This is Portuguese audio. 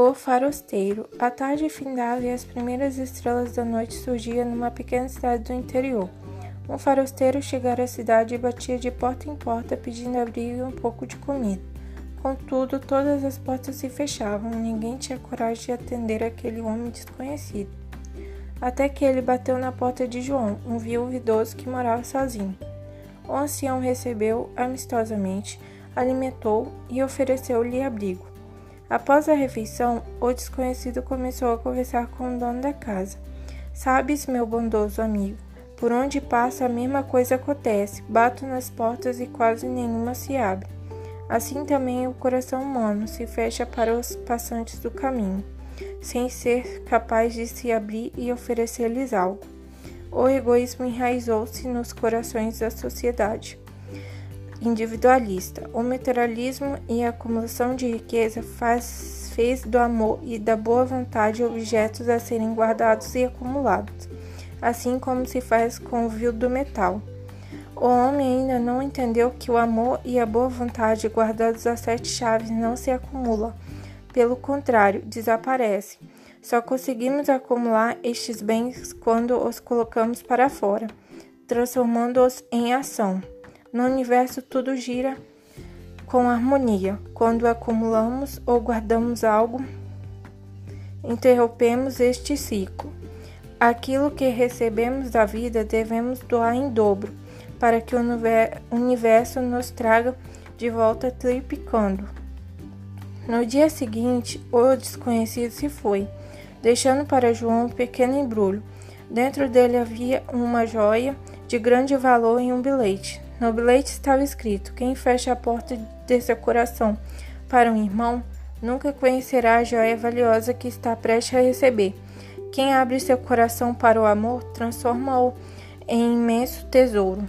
O farosteiro. A tarde findava e as primeiras estrelas da noite surgiam numa pequena cidade do interior. Um farosteiro chegara à cidade e batia de porta em porta pedindo abrigo e um pouco de comida. Contudo, todas as portas se fechavam, ninguém tinha coragem de atender aquele homem desconhecido. Até que ele bateu na porta de João, um viúvo idoso que morava sozinho. O ancião recebeu amistosamente, alimentou e ofereceu-lhe abrigo. Após a refeição, o desconhecido começou a conversar com o dono da casa. Sabes, meu bondoso amigo, por onde passa a mesma coisa acontece. Bato nas portas e quase nenhuma se abre. Assim também o coração humano se fecha para os passantes do caminho, sem ser capaz de se abrir e oferecer-lhes algo. O egoísmo enraizou-se nos corações da sociedade individualista. O materialismo e a acumulação de riqueza faz, fez do amor e da boa vontade objetos a serem guardados e acumulados, assim como se faz com o vil do metal. O homem ainda não entendeu que o amor e a boa vontade guardados a sete chaves não se acumulam, pelo contrário, desaparecem. Só conseguimos acumular estes bens quando os colocamos para fora, transformando-os em ação. No universo tudo gira com harmonia. Quando acumulamos ou guardamos algo, interrompemos este ciclo. Aquilo que recebemos da vida devemos doar em dobro, para que o universo nos traga de volta triplicando. No dia seguinte, o desconhecido se foi, deixando para João um pequeno embrulho. Dentro dele havia uma joia de grande valor e um bilhete. No bilhete estava escrito: Quem fecha a porta de seu coração para um irmão nunca conhecerá a joia valiosa que está prestes a receber. Quem abre seu coração para o amor transforma-o em imenso tesouro.